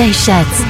Stay Shots.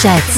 Shut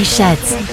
Freischätzen.